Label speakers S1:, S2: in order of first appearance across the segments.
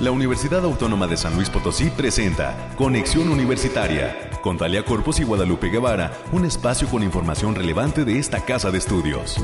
S1: La Universidad Autónoma de San Luis Potosí presenta Conexión Universitaria con Talia Corpus y Guadalupe Guevara, un espacio con información relevante de esta casa de estudios.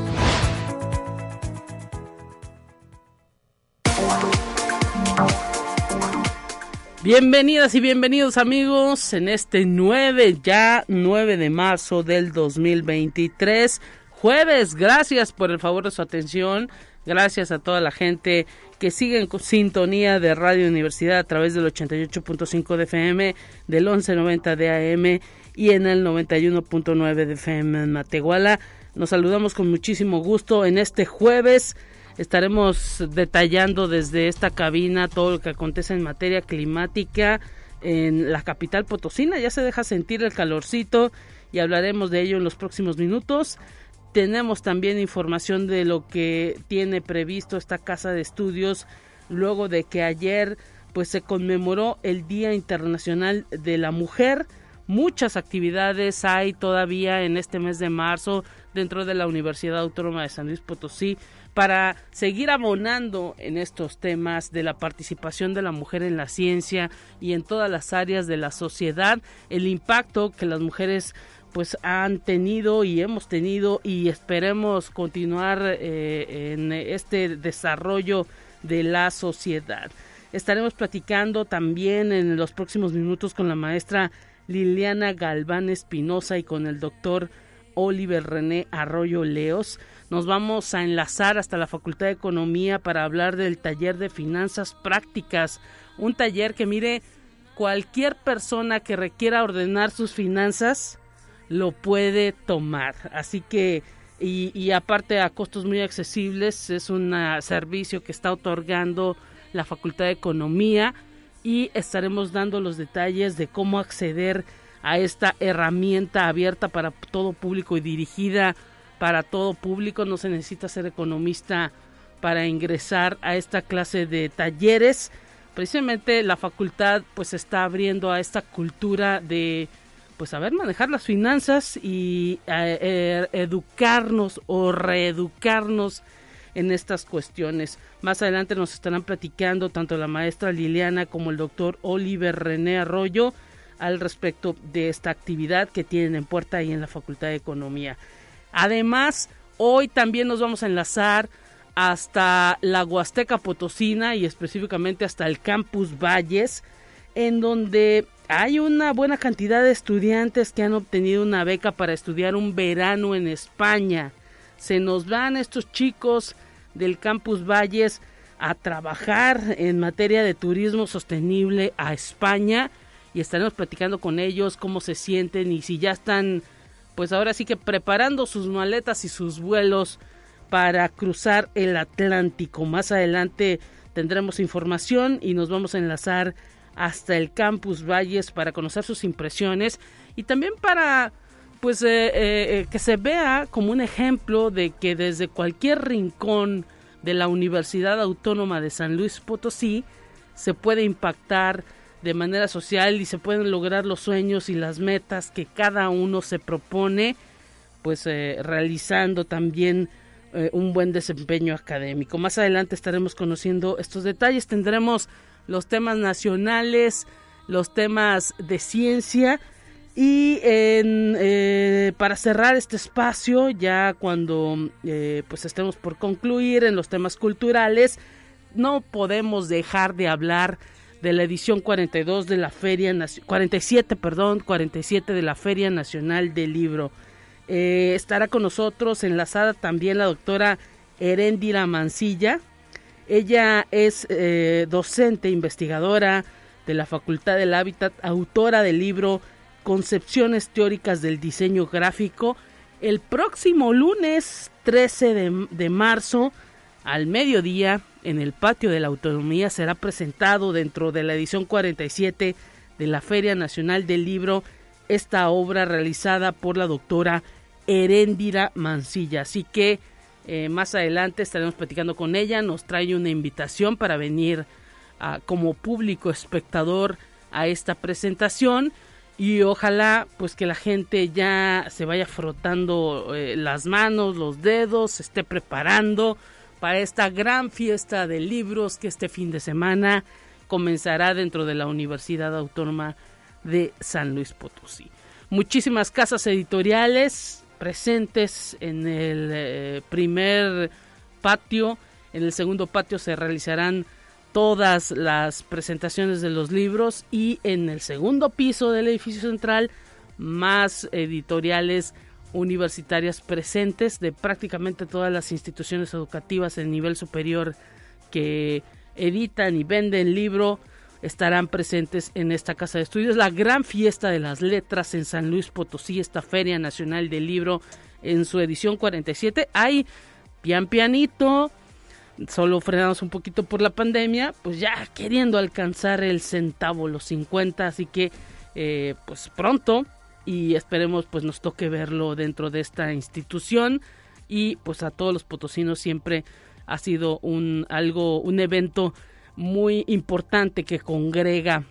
S2: Bienvenidas y bienvenidos amigos en este 9, ya 9 de marzo del 2023, jueves. Gracias por el favor de su atención. Gracias a toda la gente que sigue en sintonía de Radio Universidad a través del 88.5 de FM, del 1190 de AM y en el 91.9 de FM en Matehuala. Nos saludamos con muchísimo gusto en este jueves. Estaremos detallando desde esta cabina todo lo que acontece en materia climática en la capital potosina. Ya se deja sentir el calorcito y hablaremos de ello en los próximos minutos. Tenemos también información de lo que tiene previsto esta casa de estudios luego de que ayer pues se conmemoró el Día Internacional de la Mujer. Muchas actividades hay todavía en este mes de marzo dentro de la Universidad Autónoma de San Luis Potosí para seguir abonando en estos temas de la participación de la mujer en la ciencia y en todas las áreas de la sociedad, el impacto que las mujeres pues han tenido y hemos tenido y esperemos continuar eh, en este desarrollo de la sociedad. Estaremos platicando también en los próximos minutos con la maestra Liliana Galván Espinosa y con el doctor Oliver René Arroyo Leos. Nos vamos a enlazar hasta la Facultad de Economía para hablar del taller de finanzas prácticas. Un taller que mire, cualquier persona que requiera ordenar sus finanzas, lo puede tomar. Así que, y, aparte a costos muy accesibles, es un servicio que está otorgando la Facultad de Economía y estaremos dando los detalles de cómo acceder a esta herramienta abierta para todo público y dirigida para todo público. No se necesita ser economista para ingresar a esta clase de talleres. Precisamente la facultad pues está abriendo a esta cultura de pues saber manejar las finanzas y eh, eh, educarnos o reeducarnos en estas cuestiones. Más adelante nos estarán platicando tanto la maestra Liliana como el doctor Oliver René Arroyo al respecto de esta actividad que tienen en puerta ahí en la Facultad de Economía. Además, hoy también nos vamos a enlazar hasta la Huasteca Potosina y específicamente hasta el Campus Valles, en donde hay una buena cantidad de estudiantes que han obtenido una beca para estudiar un verano en España. Se nos van estos chicos del Campus Valles a trabajar en materia de turismo sostenible a España y estaremos platicando con ellos cómo se sienten y si ya están pues ahora sí que preparando sus maletas y sus vuelos para cruzar el Atlántico. Más adelante tendremos información y nos vamos a enlazar hasta el campus Valles para conocer sus impresiones y también para pues eh, eh, eh, que se vea como un ejemplo de que desde cualquier rincón de la Universidad Autónoma de San Luis Potosí se puede impactar de manera social y se pueden lograr los sueños y las metas que cada uno se propone pues realizando también un buen desempeño académico. Más adelante estaremos conociendo estos detalles, tendremos los temas nacionales, los temas de ciencia. Y eh, para cerrar este espacio, ya cuando eh, pues estemos por concluir en los temas culturales, no podemos dejar de hablar de la edición 42 de la Feria 47, perdón, 47 de la Feria Nacional del Libro. Eh, estará con nosotros enlazada también la doctora Herendira Mancilla, ella es eh, docente, investigadora de la Facultad del Hábitat, autora del libro Concepciones Teóricas del Diseño Gráfico. El próximo lunes 13 de, marzo, al mediodía, en el patio de la Autonomía, será presentado dentro de la edición 47 de la Feria Nacional del Libro esta obra realizada por la doctora Heréndira Mancilla. Así que eh, más adelante estaremos platicando con ella. Nos trae una invitación para venir como público espectador a esta presentación y ojalá pues que la gente ya se vaya frotando eh, las manos, los dedos, se esté preparando para esta gran fiesta de libros que este fin de semana comenzará dentro de la Universidad Autónoma de San Luis Potosí. Muchísimas casas editoriales presentes en el eh, primer patio. En el segundo patio se realizarán todas las presentaciones de los libros y en el segundo piso del edificio central más editoriales universitarias presentes de prácticamente todas las instituciones educativas en nivel superior que editan y venden libro estarán presentes en esta casa de estudios. La gran fiesta de las letras en San Luis Potosí, esta Feria Nacional del Libro en su edición 47. Hay pian pianito, solo frenados un poquito por la pandemia, pues ya queriendo alcanzar el centavo, los 50, así que eh, pues pronto y esperemos pues nos toque verlo dentro de esta institución y pues a todos los potosinos siempre ha sido un algo un evento muy importante que congrega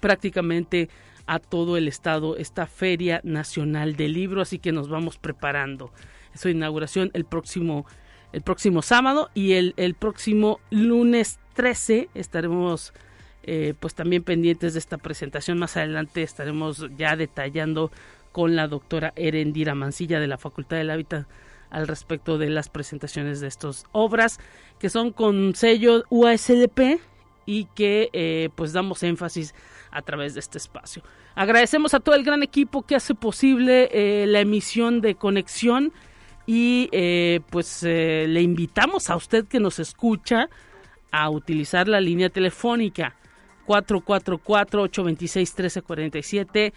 S2: prácticamente a todo el estado esta Feria Nacional del Libro, así que nos vamos preparando. Su inauguración el próximo el próximo sábado y el, el próximo lunes 13 estaremos eh, pues también pendientes de esta presentación. Más adelante estaremos ya detallando con la doctora Erendira Mancilla de la Facultad del Hábitat al respecto de las presentaciones de estas obras que son con sello UASLP y que eh, pues damos énfasis a través de este espacio. Agradecemos a todo el gran equipo que hace posible eh, la emisión de conexión y eh, pues le invitamos a usted que nos escucha a utilizar la línea telefónica 444-826-1347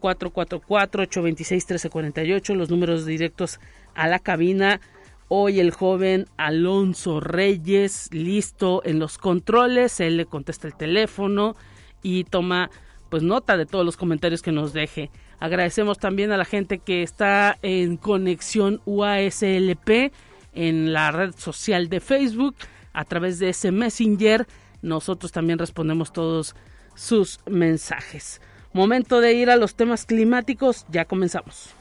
S2: 444-826-1348, los números directos a la cabina. Hoy el joven Alonso Reyes, listo en los controles, él le contesta el teléfono y toma pues nota de todos los comentarios que nos deje. Agradecemos también a la gente que está en conexión UASLP en la red social de Facebook a través de ese Messenger. Nosotros también respondemos todos sus mensajes. Momento de ir a los temas climáticos, ya comenzamos.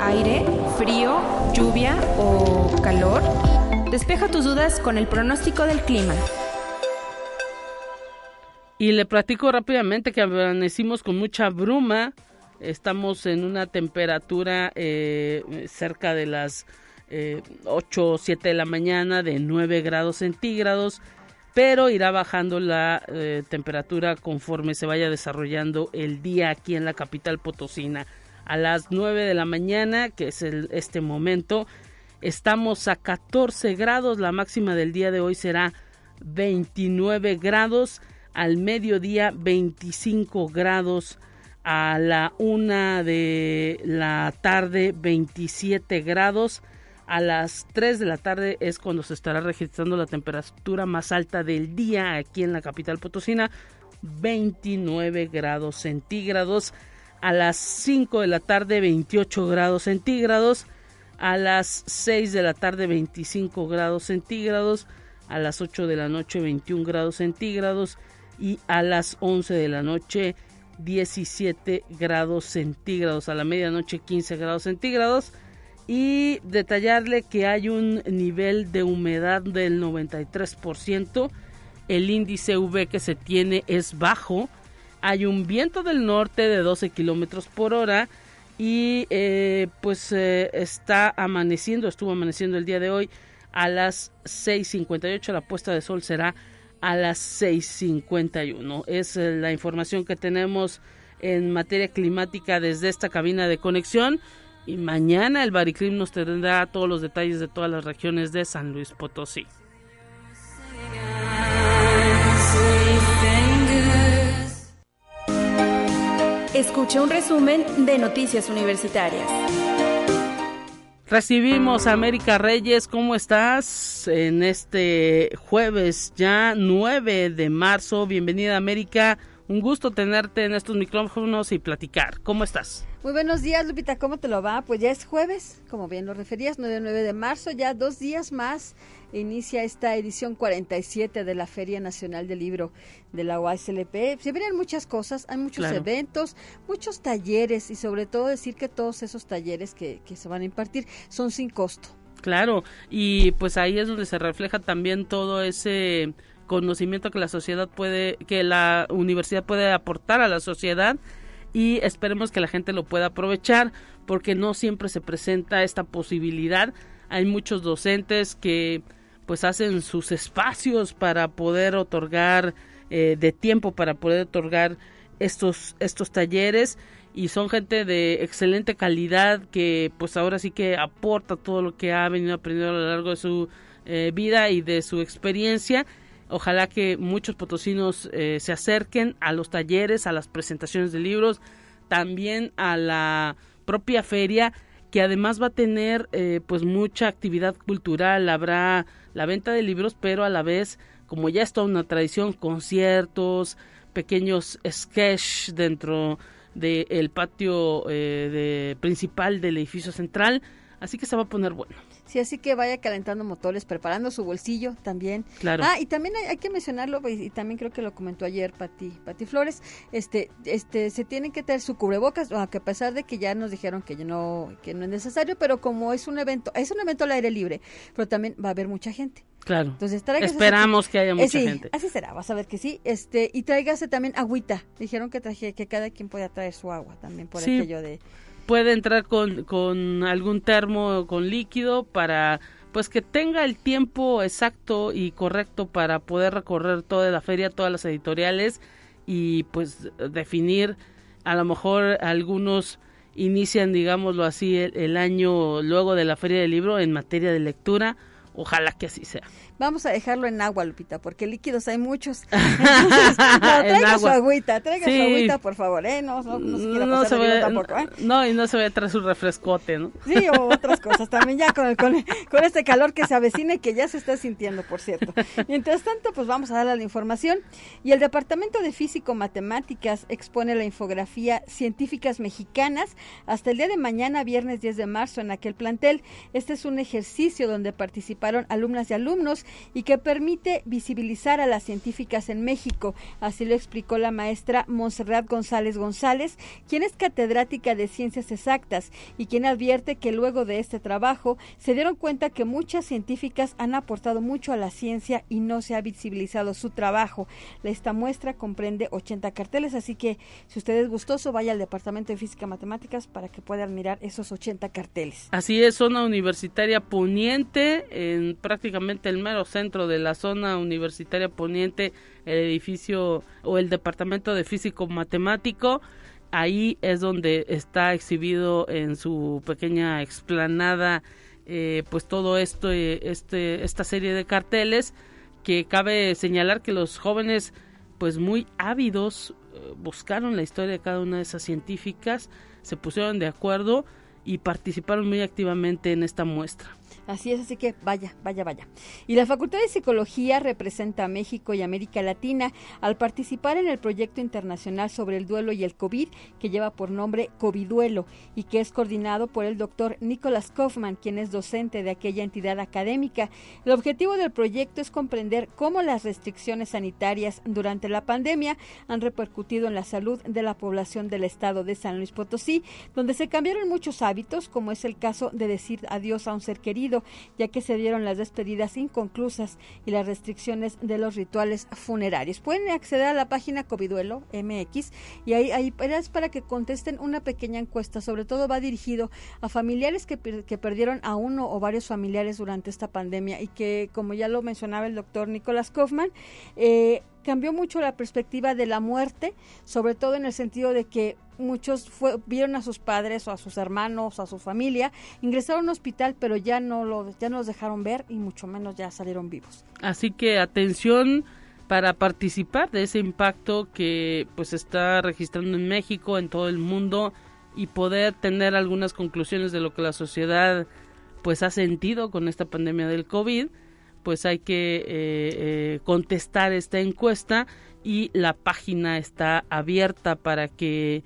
S3: Aire, frío, lluvia o calor. Despeja tus dudas con el pronóstico del clima.
S2: Y le platico rápidamente que amanecimos con mucha bruma. Estamos en una temperatura eh, cerca de las 8 o 7 de la mañana de 9 grados centígrados, pero irá bajando la eh, temperatura conforme se vaya desarrollando el día aquí en la capital potosina. A las 9 de la mañana, que es este momento, estamos a 14 grados, la máxima del día de hoy será 29 grados, al mediodía 25 grados. A la una de la tarde 27 grados a las 3 de la tarde es cuando se estará registrando la temperatura más alta del día aquí en la capital potosina, 29 grados centígrados. A las 5 de la tarde 28 grados centígrados. A las 6 de la tarde 25 grados centígrados. A las 8 de la noche 21 grados centígrados. Y a las 11 de la noche 17 grados centígrados. A la medianoche 15 grados centígrados y detallarle que hay un nivel de humedad del 93%, el índice V que se tiene es bajo, hay un viento del norte de 12 kilómetros por hora y eh, pues eh, está amaneciendo, estuvo amaneciendo el día de hoy a las 6.58, la puesta de sol será a las 6.51. Es eh, la información que tenemos en materia climática desde esta cabina de conexión. Y mañana el Bariclim nos tendrá todos los detalles de todas las regiones de San Luis Potosí.
S3: Escucha un resumen de Noticias Universitarias.
S2: Recibimos a América Reyes, ¿cómo estás? En este jueves ya 9 de marzo. Bienvenida América, Un gusto tenerte en estos micrófonos y platicar. ¿Cómo estás?
S4: Muy buenos días, Lupita. ¿Cómo te lo va? Pues ya es jueves, como bien lo referías, 9, 9 de marzo, ya dos días más inicia esta edición 47 de la Feria Nacional del Libro de la UASLP. Se vienen muchas cosas, hay muchos eventos, muchos talleres y sobre todo decir que todos esos talleres que, que se van a impartir son sin costo.
S2: Claro, y pues ahí es donde se refleja también todo ese conocimiento que la sociedad puede, que la universidad puede aportar a la sociedad y esperemos que la gente lo pueda aprovechar porque no siempre se presenta esta posibilidad. Hay muchos docentes que pues hacen sus espacios para poder otorgar eh, de tiempo para poder otorgar estos estos talleres y son gente de excelente calidad que pues ahora sí que aporta todo lo que ha venido aprendiendo a lo largo de su eh, vida y de su experiencia Ojalá que muchos potosinos eh, se acerquen a los talleres, a las presentaciones de libros, también a la propia feria que además va a tener eh, pues mucha actividad cultural, habrá la venta de libros, pero a la vez, como ya es toda una tradición, conciertos, pequeños sketch dentro del patio eh, de, principal del edificio central, así que se va a poner bueno.
S4: Sí, así que vaya calentando motores, preparando su bolsillo también. Claro. Ah, y también hay, que mencionarlo, pues, y, también creo que lo comentó ayer Pati, Pati Flores, este, este, se tienen que tener su cubrebocas, aunque a pesar de que ya nos dijeron que no, que no es necesario, pero como es un evento, es un evento al aire libre, pero también va a haber mucha gente.
S2: Claro. Entonces, Esperamos que haya eh, mucha gente.
S4: Así será, vas a ver que sí. Este, y tráigase también agüita. Dijeron que traje, que cada quien pueda traer su agua también por aquello de
S2: puede entrar con, con algún termo con líquido para pues que tenga el tiempo exacto y correcto para poder recorrer toda la feria, todas las editoriales y pues definir a lo mejor algunos inician digámoslo así el, el año luego de la feria del libro en materia de lectura. Ojalá que así sea
S4: Vamos a dejarlo en agua, Lupita, porque líquidos hay muchos. Entonces, no, traiga su agüita, traiga su agüita, por favor, ¿eh? No, no, no se quiera no se ve, tampoco, ¿eh?
S2: No, y no se ve traer su refrescote, ¿no?
S4: Sí, o otras cosas también, ya con, con, con este calor que se avecina y que ya se está sintiendo, por cierto. Mientras tanto, pues vamos a darle la información. Y el Departamento de Físico-Matemáticas expone la infografía Científicas Mexicanas hasta el día de mañana, viernes 10 de marzo, en aquel plantel. Este es un ejercicio donde participaron alumnas y alumnos y que permite visibilizar a las científicas en México. Así lo explicó la maestra Monserrat González González, quien es catedrática de Ciencias Exactas y quien advierte que luego de este trabajo se dieron cuenta que muchas científicas han aportado mucho a la ciencia y no se ha visibilizado su trabajo. Esta muestra comprende 80 carteles, así que si usted es gustoso, vaya al Departamento de Física y Matemáticas para que pueda mirar esos 80 carteles.
S2: Así es, zona universitaria poniente en prácticamente el centro de la zona universitaria poniente, el edificio o el departamento de físico matemático. Ahí es donde está exhibido en su pequeña explanada, eh, pues todo esto, eh, este, esta serie de carteles que cabe señalar que los jóvenes, pues muy ávidos, eh, buscaron la historia de cada una de esas científicas, se pusieron de acuerdo y participaron muy activamente en esta muestra.
S4: Así es, así que vaya, vaya, vaya. Y la Facultad de Psicología representa a México y América Latina al participar en el proyecto internacional sobre el duelo y el COVID que lleva por nombre Coviduelo y que es coordinado por el doctor Nicolás Kaufman, quien es docente de aquella entidad académica. El objetivo del proyecto es comprender cómo las restricciones sanitarias durante la pandemia han repercutido en la salud de la población del estado de San Luis Potosí, donde se cambiaron muchos hábitos, como es el caso de decir adiós a un ser querido ya que se dieron las despedidas inconclusas y las restricciones de los rituales funerarios. Pueden acceder a la página Coviduelo MX y ahí, ahí es para que contesten una pequeña encuesta. Sobre todo va dirigido a familiares que, que perdieron a uno o varios familiares durante esta pandemia y que, como ya lo mencionaba el doctor Nicolás Kaufman, eh, cambió mucho la perspectiva de la muerte, sobre todo en el sentido de que muchos vieron a sus padres o a sus hermanos o a su familia, ingresaron a un hospital, pero ya no, lo, ya no los dejaron ver y mucho menos ya salieron vivos.
S2: Así que atención para participar de ese impacto que pues está registrando en México, en todo el mundo y poder tener algunas conclusiones de lo que la sociedad pues ha sentido con esta pandemia del COVID pues hay que eh, eh, contestar esta encuesta y la página está abierta para que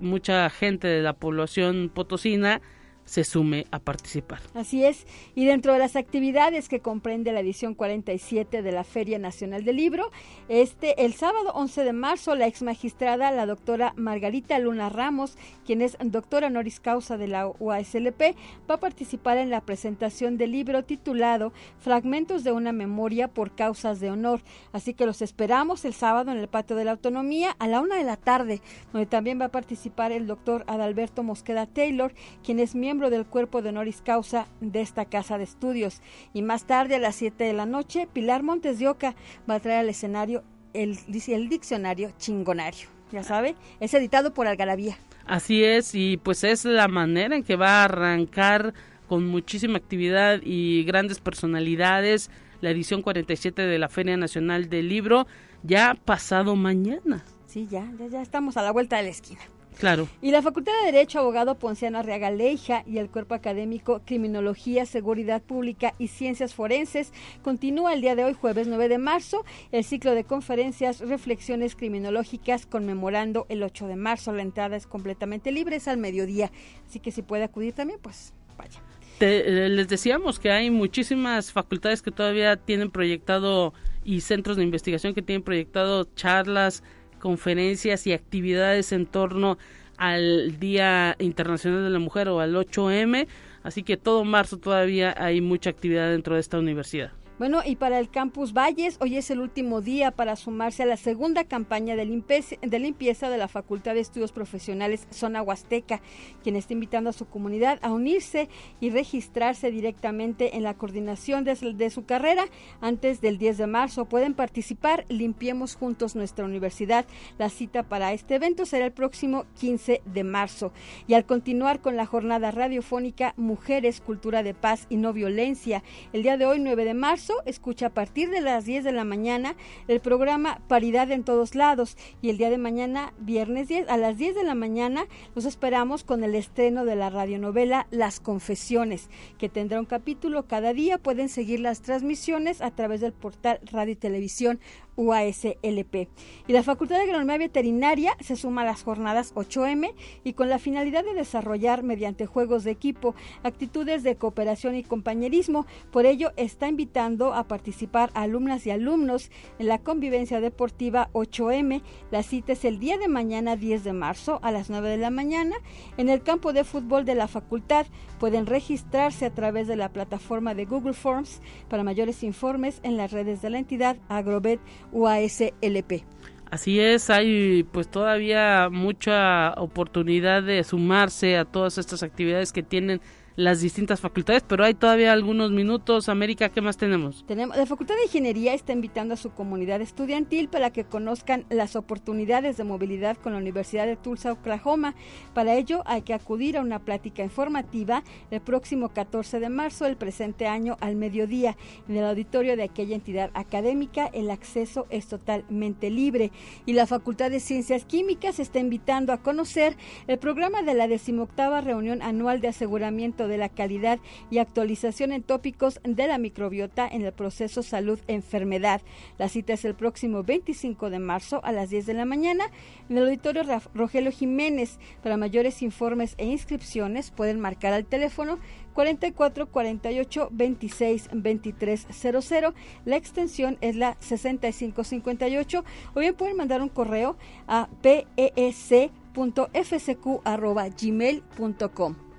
S2: mucha gente de la población potosina se sume a participar.
S4: Así es, y dentro de las actividades que comprende la edición 47 de la Feria Nacional del Libro, este el sábado 11 de marzo la ex magistrada la doctora Margarita Luna Ramos, quien es doctora honoris causa de la UASLP, va a participar en la presentación del libro titulado Fragmentos de una memoria por causas de honor. Así que los esperamos el sábado en el Patio de la Autonomía a la una de la tarde, donde también va a participar el doctor Adalberto Mosqueda Taylor, quien es miembro del cuerpo de honoris causa de esta casa de estudios. Y más tarde, a las 7 de la noche, Pilar Montes de Oca va a traer al escenario el, el diccionario chingonario. Ya sabe, es editado por Algarabía.
S2: Así es, y pues es la manera en que va a arrancar con muchísima actividad y grandes personalidades la edición 47 de la Feria Nacional del Libro, ya pasado mañana.
S4: Sí, ya, ya, ya estamos a la vuelta de la esquina.
S2: Claro.
S4: Y la Facultad de Derecho, abogado Ponciano Arriaga Leija y el Cuerpo Académico Criminología, Seguridad Pública y Ciencias Forenses continúa el día de hoy, jueves 9 de marzo, el ciclo de conferencias Reflexiones Criminológicas conmemorando el 8 de marzo. La entrada es completamente libre, es al mediodía, así que si puede acudir también, pues vaya.
S2: Eh, les decíamos que hay muchísimas facultades que todavía tienen proyectado y centros de investigación que tienen proyectado charlas, conferencias y actividades en torno al Día Internacional de la Mujer o al 8M, así que todo marzo todavía hay mucha actividad dentro de esta universidad.
S4: Bueno, y para el Campus Valles, hoy es el último día para sumarse a la segunda campaña de limpieza de, la Facultad de Estudios Profesionales Zona Huasteca, quien está invitando a su comunidad a unirse y registrarse directamente en la coordinación de, de su carrera antes del 10 de marzo. Pueden participar, limpiemos juntos nuestra universidad. La cita para este evento será el próximo 15 de marzo. Y al continuar con la jornada radiofónica Mujeres, Cultura de Paz y No Violencia, el día de hoy, 9 de marzo, escucha a partir de las 10 de la mañana el programa Paridad en todos lados y el día de mañana, viernes 10, a las 10 de la mañana, los esperamos con el estreno de la radionovela Las Confesiones, que tendrá un capítulo cada día. Pueden seguir las transmisiones a través del portal Radio y Televisión UASLP. Y la Facultad de Agronomía Veterinaria se suma a las jornadas 8M y con la finalidad de desarrollar mediante juegos de equipo actitudes de cooperación y compañerismo. Por ello está invitando a participar alumnas y alumnos en la convivencia deportiva 8M. La cita es el día de mañana 10 de marzo a las 9 de la mañana en el campo de fútbol de la facultad. Pueden registrarse a través de la plataforma de Google Forms para mayores informes en las redes de la entidad Agrobet UASLP.
S2: Así es, hay pues todavía mucha oportunidad de sumarse a todas estas actividades que tienen las distintas facultades, pero hay todavía algunos minutos. América, ¿qué más tenemos?
S4: Tenemos la Facultad de Ingeniería está invitando a su comunidad estudiantil para que conozcan las oportunidades de movilidad con la Universidad de Tulsa, Oklahoma. Para ello hay que acudir a una plática informativa el próximo 14 de marzo del presente año al mediodía en el auditorio de aquella entidad académica. El acceso es totalmente libre y la Facultad de Ciencias Químicas está invitando a conocer el programa de la decimoctava reunión anual de aseguramiento de la calidad y actualización en tópicos de la microbiota en el proceso salud-enfermedad. La cita es el próximo 25 de marzo a las 10 de la mañana en el auditorio Rogelio Jiménez. Para mayores informes e inscripciones pueden marcar al teléfono 44 48 26 23 00. La extensión es la 6558 o bien pueden mandar un correo a pesc.fsq.gmail.com.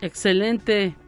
S2: Excelente.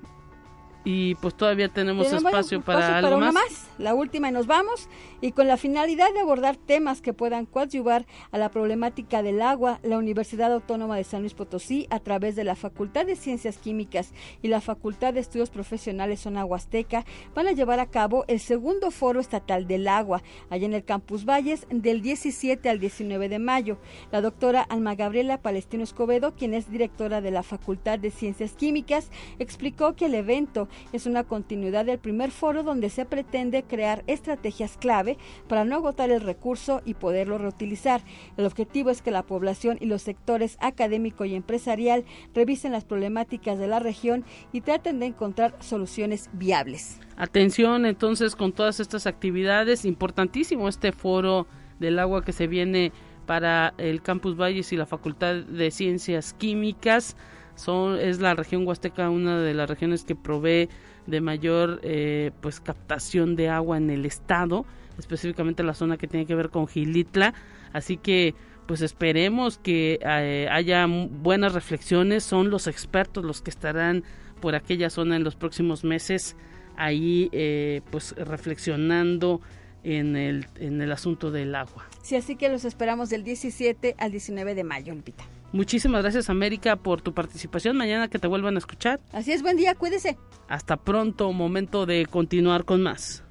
S2: Y pues todavía tenemos, espacio para algo
S4: más. La última y nos vamos. Y con la finalidad de abordar temas que puedan coadyuvar a la problemática del agua, la Universidad Autónoma de San Luis Potosí, a través de la Facultad de Ciencias Químicas y la Facultad de Estudios Profesionales Zona Huasteca, van a llevar a cabo el segundo Foro Estatal del Agua, allá en el Campus Valles, del 17 al 19 de mayo. La doctora Alma Gabriela Palestino Escobedo, quien es directora de la Facultad de Ciencias Químicas, explicó que el evento es una continuidad del primer foro donde se pretende crear estrategias clave para no agotar el recurso y poderlo reutilizar. El objetivo es que la población y los sectores académico y empresarial revisen las problemáticas de la región y traten de encontrar soluciones viables.
S2: Atención entonces con todas estas actividades, importantísimo este foro del agua que se viene para el Campus Valles y la Facultad de Ciencias Químicas. Son, es la región huasteca una de las regiones que provee de mayor eh, pues captación de agua en el estado, específicamente la zona que tiene que ver con Gilitla. Así que pues esperemos que eh, haya buenas reflexiones. Son los expertos los que estarán por aquella zona en los próximos meses ahí eh, pues reflexionando en el, en el asunto del agua.
S4: Sí, así que los esperamos del 17 al 19 de mayo, Lupita.
S2: Muchísimas gracias, América, por tu participación. Mañana que te vuelvan a escuchar.
S4: Así es, buen día, cuídese.
S2: Hasta pronto, momento de continuar con más.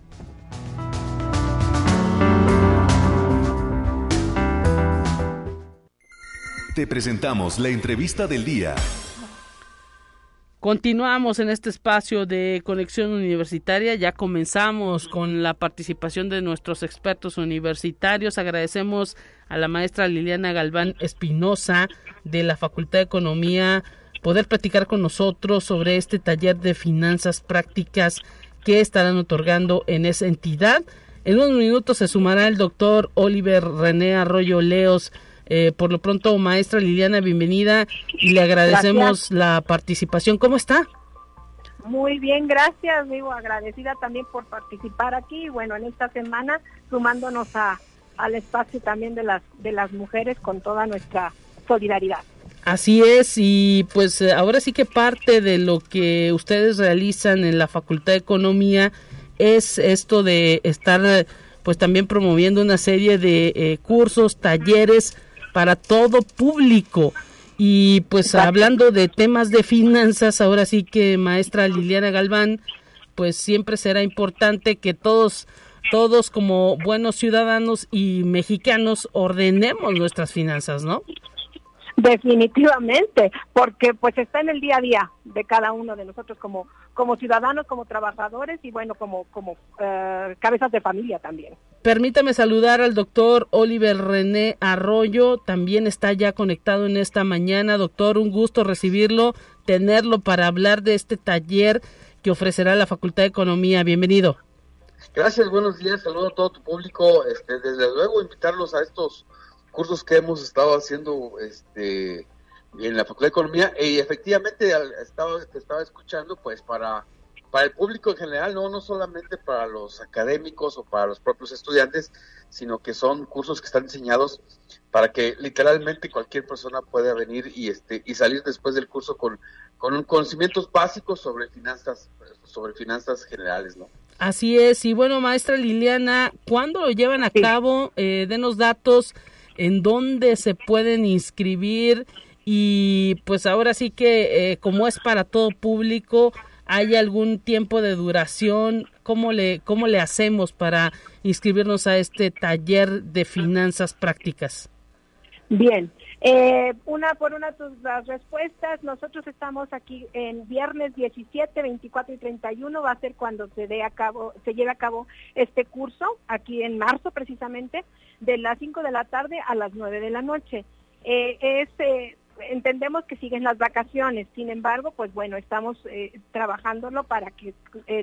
S1: Te presentamos la entrevista del día.
S2: Continuamos en este espacio de conexión universitaria. Ya comenzamos con la participación de nuestros expertos universitarios. Agradecemos a la maestra Liliana Galván Espinosa de la Facultad de Economía poder platicar con nosotros sobre este taller de finanzas prácticas que estarán otorgando en esa entidad. En unos minutos se sumará el doctor Oliver René Arroyo Leos eh, por lo pronto, maestra Liliana, bienvenida y le agradecemos la participación. ¿Cómo está?
S5: Muy bien, gracias, digo, agradecida también por participar aquí, bueno, en esta semana sumándonos a, al espacio también de las, de las mujeres con toda nuestra solidaridad.
S2: Así es, y pues eh, ahora sí que parte de lo que ustedes realizan en la Facultad de Economía es esto de estar pues también promoviendo una serie de eh, cursos, talleres, para todo público. Y pues hablando de temas de finanzas, ahora sí que maestra Liliana Galván, pues siempre será importante que todos todos como buenos ciudadanos y mexicanos ordenemos nuestras finanzas, ¿no?
S5: Definitivamente, porque pues está en el día a día de cada uno de nosotros como como ciudadanos, como trabajadores y bueno, como como eh, cabezas de familia también.
S2: Permítame saludar al doctor Oliver René Arroyo, también está ya conectado en esta mañana. Doctor, un gusto recibirlo, tenerlo para hablar de este taller que ofrecerá la Facultad de Economía. Bienvenido.
S6: Gracias, buenos días, saludo a todo tu público. Este, desde luego invitarlos a estos cursos que hemos estado haciendo este, en la Facultad de Economía y efectivamente estaba, estaba escuchando pues para, para el público en general, no, no solamente para los académicos o para los propios estudiantes, sino que son cursos que están diseñados para que literalmente cualquier persona pueda venir y este y salir después del curso con, con conocimientos básicos sobre finanzas sobre finanzas generales, ¿no?
S2: Así es, y bueno, maestra Liliana, ¿cuándo lo llevan a cabo? Eh, denos datos en dónde se pueden inscribir y pues ahora sí que eh, como es para todo público, ¿hay algún tiempo de duración? ¿Cómo le, cómo le hacemos para inscribirnos a este taller de finanzas prácticas?
S5: Bien, eh, una por una tus las respuestas. Nosotros estamos aquí en viernes 17, 24 y 31 va a ser cuando se dé a cabo, se lleve a cabo este curso aquí en marzo precisamente de las 5 de la tarde a las 9 de la noche. Eh, eh, entendemos que siguen las vacaciones, sin embargo, pues bueno, estamos eh, trabajándolo para que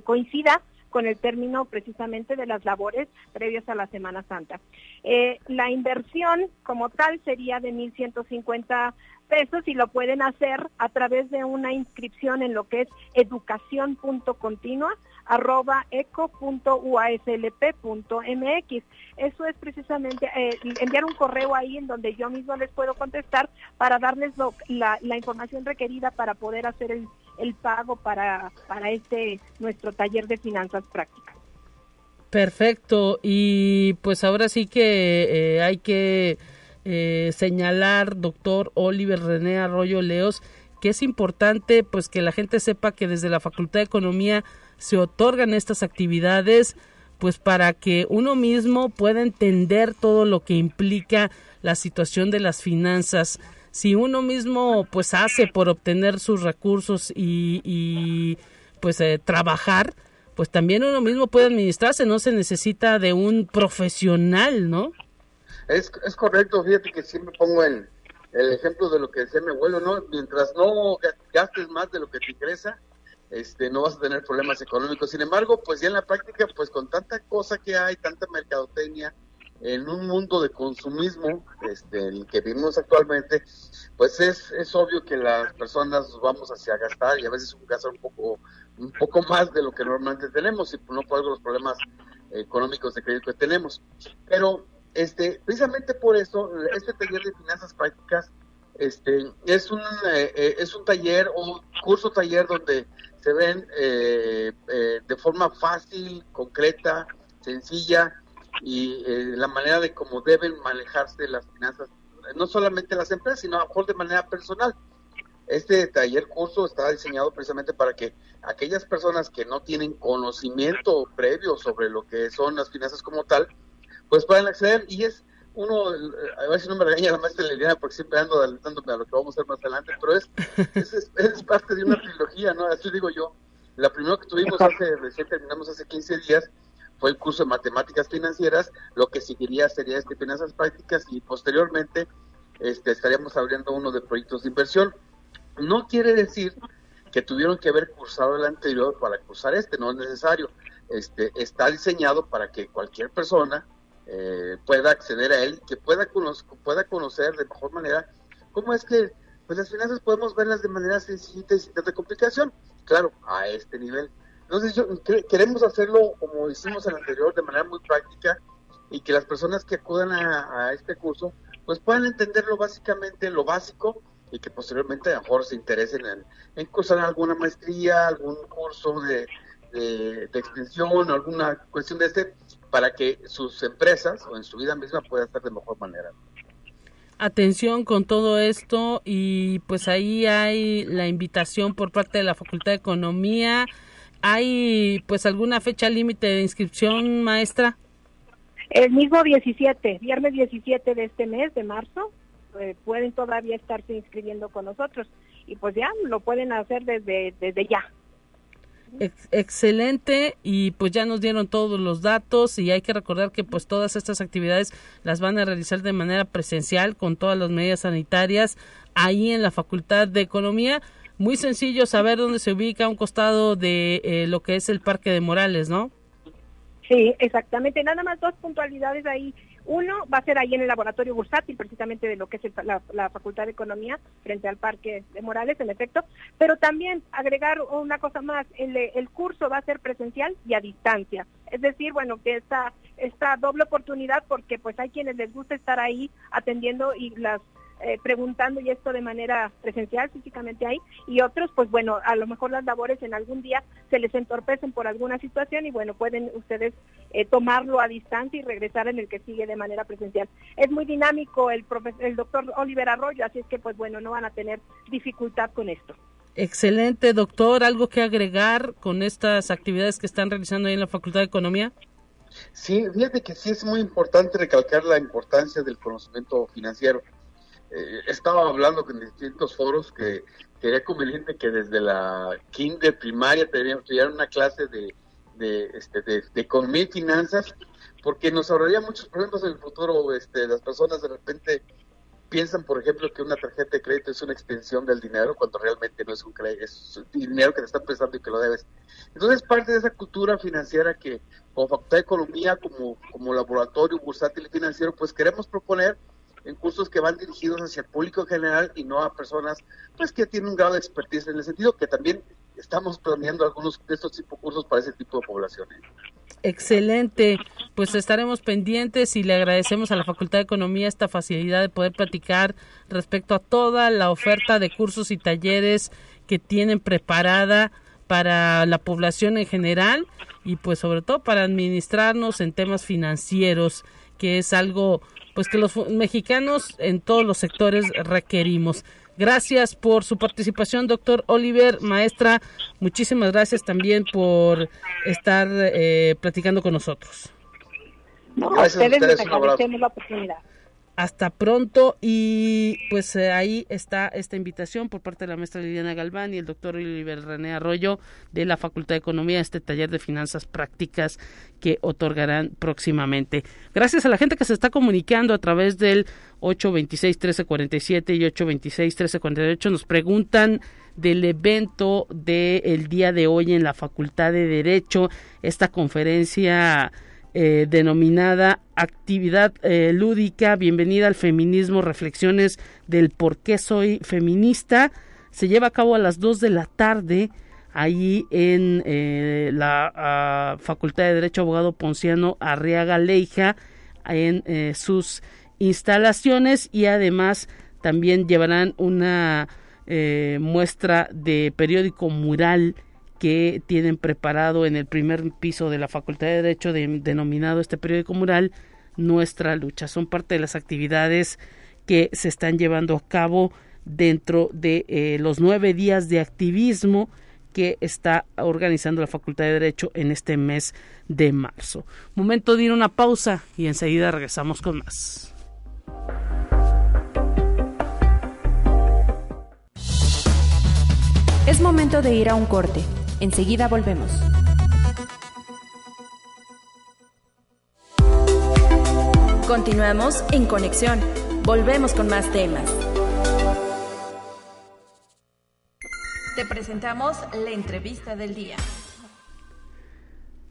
S5: coincida con el término precisamente de las labores previas a la Semana Santa. la inversión como tal sería de 1.150 pesos y lo pueden hacer a través de una inscripción en lo que es educación.continua arroba eco.uaslp.mx. Eso es precisamente eh, enviar un correo ahí en donde yo mismo les puedo contestar para darles la, información requerida para poder hacer el, pago para, para este nuestro taller de finanzas prácticas.
S2: Perfecto. Y pues ahora sí que eh, hay que eh, señalar, doctor Oliver René Arroyo Leos, que es importante pues que la gente sepa que desde la Facultad de Economía se otorgan estas actividades pues para que uno mismo pueda entender todo lo que implica la situación de las finanzas. Si uno mismo pues hace por obtener sus recursos y, y pues eh, trabajar, pues también uno mismo puede administrarse, no se necesita de un profesional, ¿no?
S6: Es, es correcto, fíjate que siempre pongo el, el ejemplo de lo que decía mi abuelo, ¿no? Mientras no gastes más de lo que te ingresa, este, no vas a tener problemas económicos. Sin embargo, pues ya en la práctica, pues con tanta cosa que hay, tanta mercadotecnia, en un mundo de consumismo este, el que vivimos actualmente, pues es, es obvio que las personas vamos hacia gastar y a veces un gastar un poco, un poco más de lo que normalmente tenemos y no por los problemas económicos de crédito que tenemos. Pero este, precisamente por eso, este taller de finanzas prácticas este, es, un, eh, eh, es un taller o curso taller donde se ven eh, de forma fácil, concreta, sencilla y la manera de cómo deben manejarse las finanzas, no solamente las empresas, sino a lo mejor de manera personal. Este taller curso está diseñado precisamente para que aquellas personas que no tienen conocimiento previo sobre lo que son las finanzas como tal, pues pueden acceder y es uno, a ver si no me regaña la maestra Liliana porque siempre ando adelantándome a lo que vamos a hacer más adelante, pero es, es, es, parte de una trilogía, ¿no? Así digo yo. La primera que tuvimos hace, recién terminamos hace 15 días, fue el curso de matemáticas financieras, lo que seguiría sería este finanzas prácticas y posteriormente este, estaríamos abriendo uno de proyectos de inversión. No quiere decir que tuvieron que haber cursado el anterior para cursar este, no es necesario. Este, está diseñado para que cualquier persona eh, pueda acceder a él, que pueda, pueda conocer de mejor manera cómo es que pues las finanzas podemos verlas de manera sencilla y sin tanta complicación, claro, a este nivel. Entonces yo, queremos hacerlo como hicimos en el anterior, de manera muy práctica y que las personas que acudan a, este curso pues puedan entenderlo básicamente, lo básico y que posteriormente a lo mejor se interesen en, cursar alguna maestría, algún curso de, de, de extensión, alguna cuestión de este, para que sus empresas o en su vida misma pueda estar de mejor manera.
S2: Atención con todo esto y pues ahí hay la invitación por parte de la Facultad de Economía. ¿Hay pues alguna fecha límite de inscripción, maestra?
S5: El mismo 17, viernes 17 de este mes, de marzo, eh, pueden todavía estarse inscribiendo con nosotros y pues ya lo pueden hacer desde, desde ya
S2: excelente y pues ya nos dieron todos los datos y hay que recordar que pues todas estas actividades las van a realizar de manera presencial con todas las medidas sanitarias ahí en la Facultad de Economía. Muy sencillo saber dónde se ubica un costado de eh, lo que es el Parque de Morales, ¿no?
S5: Sí, exactamente. Nada más dos puntualidades ahí. Uno va a ser ahí en el laboratorio bursátil, precisamente de lo que es la, Facultad de Economía, frente al Parque de Morales, en efecto. Pero también agregar una cosa más, el, el curso va a ser presencial y a distancia. Es decir, bueno, que esta, esta doble oportunidad, porque pues hay quienes les gusta estar ahí atendiendo y las eh, preguntando y esto de manera presencial físicamente ahí y otros pues bueno a lo mejor las labores en algún día se les entorpecen por alguna situación y bueno pueden ustedes eh, tomarlo a distancia y regresar en el que sigue de manera presencial es muy dinámico el el doctor Oliver Arroyo así es que pues bueno no van a tener dificultad con esto
S2: Excelente, doctor. ¿Algo que agregar con estas actividades que están realizando ahí en la Facultad de Economía?
S6: Sí, fíjate que sí es muy importante recalcar la importancia del conocimiento financiero eh, estaba hablando con distintos foros que sería conveniente que desde la kinder primaria tuvieran una clase de, de, este, de, economía y finanzas, porque nos ahorraría muchos problemas en el futuro. Este, las personas de repente piensan, por ejemplo, que una tarjeta de crédito es una extensión del dinero cuando realmente no es un crédito, es dinero que te están prestando y que lo debes. Entonces, parte de esa cultura financiera que como Facultad de Economía, como, como laboratorio bursátil y financiero, pues queremos proponer en cursos que van dirigidos hacia el público en general y no a personas pues que tienen un grado de expertise en el sentido que también estamos planeando algunos de estos tipos de cursos para ese tipo de poblaciones.
S2: Excelente, pues estaremos pendientes y le agradecemos a la Facultad de Economía esta facilidad de poder platicar respecto a toda la oferta de cursos y talleres que tienen preparada para la población en general y pues sobre todo para administrarnos en temas financieros, que es algo pues que los mexicanos en todos los sectores requerimos. Gracias por su participación, doctor Oliver, maestra. Muchísimas gracias también por estar eh, platicando con nosotros.
S5: a ustedes les agradecemos la oportunidad.
S2: Hasta pronto. Y pues eh, ahí está esta invitación por parte de la maestra Liliana Galván y el doctor Oliver René Arroyo de la Facultad de Economía, este taller de finanzas prácticas que otorgarán próximamente. Gracias a la gente que se está comunicando a través del 826-1347 y 826-1348 nos preguntan del evento del día de hoy en la Facultad de Derecho, esta conferencia eh, denominada Actividad eh, Lúdica, Bienvenida al Feminismo, Reflexiones del por qué soy feminista. Se lleva a cabo a las 2 de la tarde ahí en eh, la ah, Facultad de Derecho Abogado Ponciano Arriaga Leija en sus instalaciones y además también llevarán una muestra de periódico mural que tienen preparado en el primer piso de la Facultad de Derecho denominado este periódico mural Nuestra Lucha. Son parte de las actividades que se están llevando a cabo dentro de eh, los nueve días de activismo que está organizando la Facultad de Derecho en este mes de marzo. Momento de ir a una pausa y enseguida regresamos con más.
S3: Es momento de ir a un corte. Enseguida volvemos. Continuamos en conexión. Volvemos con más temas. Te presentamos la entrevista del día.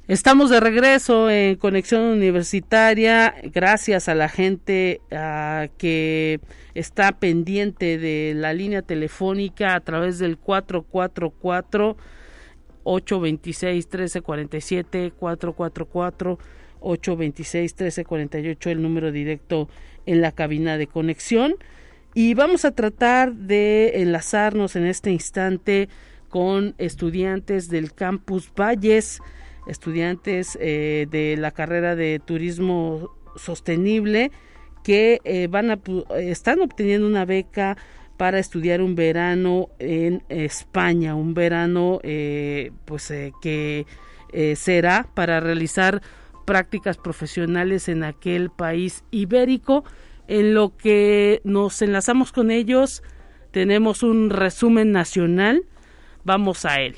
S2: Estamos de regreso en Conexión Universitaria, gracias a la gente que está pendiente de la línea telefónica a través del 444 826 1347 444 826 1348 el número directo en la cabina de conexión. Y vamos a tratar de enlazarnos en este instante con estudiantes del campus Valles, estudiantes eh, de la carrera de turismo sostenible que eh, van a están obteniendo una beca para estudiar un verano en España, un verano eh, pues eh, que eh, será para realizar prácticas profesionales en aquel país ibérico. En lo que nos enlazamos con ellos, tenemos un resumen nacional. Vamos a él.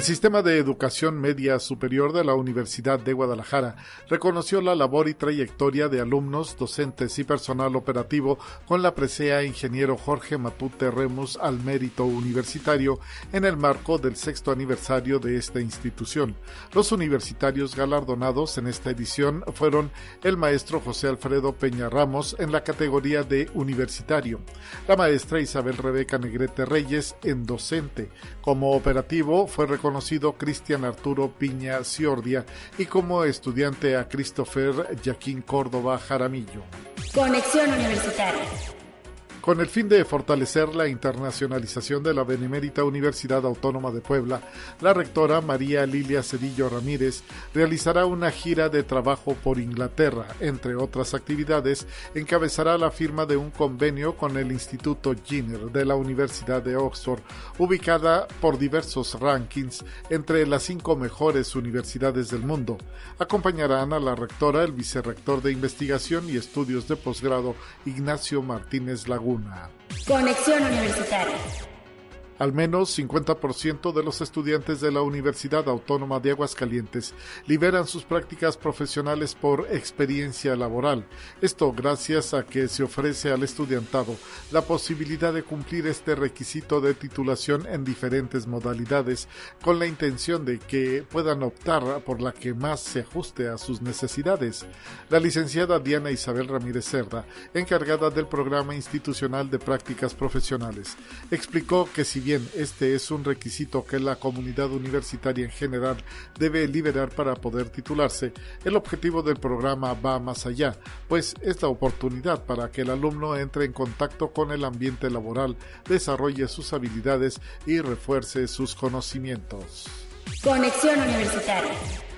S7: El sistema de educación media superior de la Universidad de Guadalajara reconoció la labor y trayectoria de alumnos, docentes y personal operativo con la presea ingeniero Jorge Matute Remus al mérito universitario en el marco del sexto aniversario de esta institución. Los universitarios galardonados en esta edición fueron el maestro José Alfredo Peña Ramos en la categoría de universitario, la maestra Isabel Rebeca Negrete Reyes en docente. Como operativo fue conocido Cristian Arturo Piña Ciordia y como estudiante a Christopher Jaquín Córdoba Jaramillo.
S3: Conexión Universitaria.
S7: Con el fin de fortalecer la internacionalización de la Benemérita Universidad Autónoma de Puebla, la rectora María Lilia Cedillo Ramírez realizará una gira de trabajo por Inglaterra. Entre otras actividades, encabezará la firma de un convenio con el Instituto Jenner de la Universidad de Oxford, ubicada por diversos rankings entre las cinco mejores universidades del mundo. Acompañarán a la rectora el vicerrector de Investigación y Estudios de Posgrado Ignacio Martínez Laguna.
S3: Conexión Universitaria.
S7: Al menos 50% de los estudiantes de la Universidad Autónoma de Aguascalientes liberan sus prácticas profesionales por experiencia laboral. Esto gracias a que se ofrece al estudiantado la posibilidad de cumplir este requisito de titulación en diferentes modalidades con la intención de que puedan optar por la que más se ajuste a sus necesidades. La licenciada Diana Isabel Ramírez Cerda, encargada del programa institucional de prácticas profesionales, explicó que si bien este es un requisito que la comunidad universitaria en general debe liberar para poder titularse, el objetivo del programa va más allá, pues es la oportunidad para que el alumno entre en contacto con el ambiente laboral, desarrolle sus habilidades y refuerce sus conocimientos.
S3: Conexión Universitaria.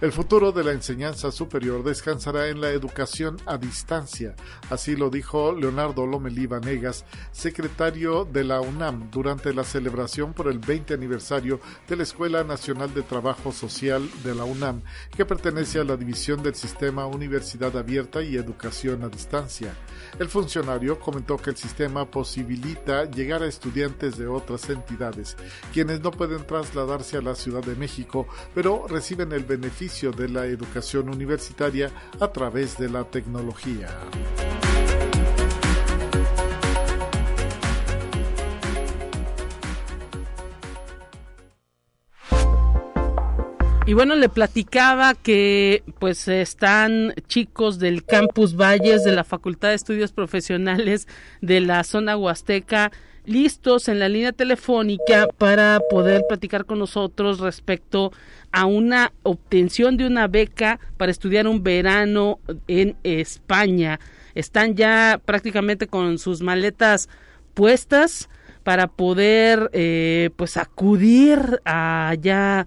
S7: El futuro de la enseñanza superior descansará en la educación a distancia, así lo dijo Leonardo Lomelí Vanegas, secretario de la UNAM, durante la celebración por el 20 aniversario de la Escuela Nacional de Trabajo Social de la UNAM, que pertenece a la división del sistema Universidad Abierta y Educación a Distancia. El funcionario comentó que el sistema posibilita llegar a estudiantes de otras entidades, quienes no pueden trasladarse a la Ciudad de México, pero reciben el beneficio de la educación universitaria a través de la tecnología.
S2: Y bueno, le platicaba que pues están chicos del Campus Valles de la Facultad de Estudios Profesionales de la zona huasteca listos en la línea telefónica para poder platicar con nosotros respecto a una obtención de una beca para estudiar un verano en España. Están ya prácticamente con sus maletas puestas para poder eh, pues acudir allá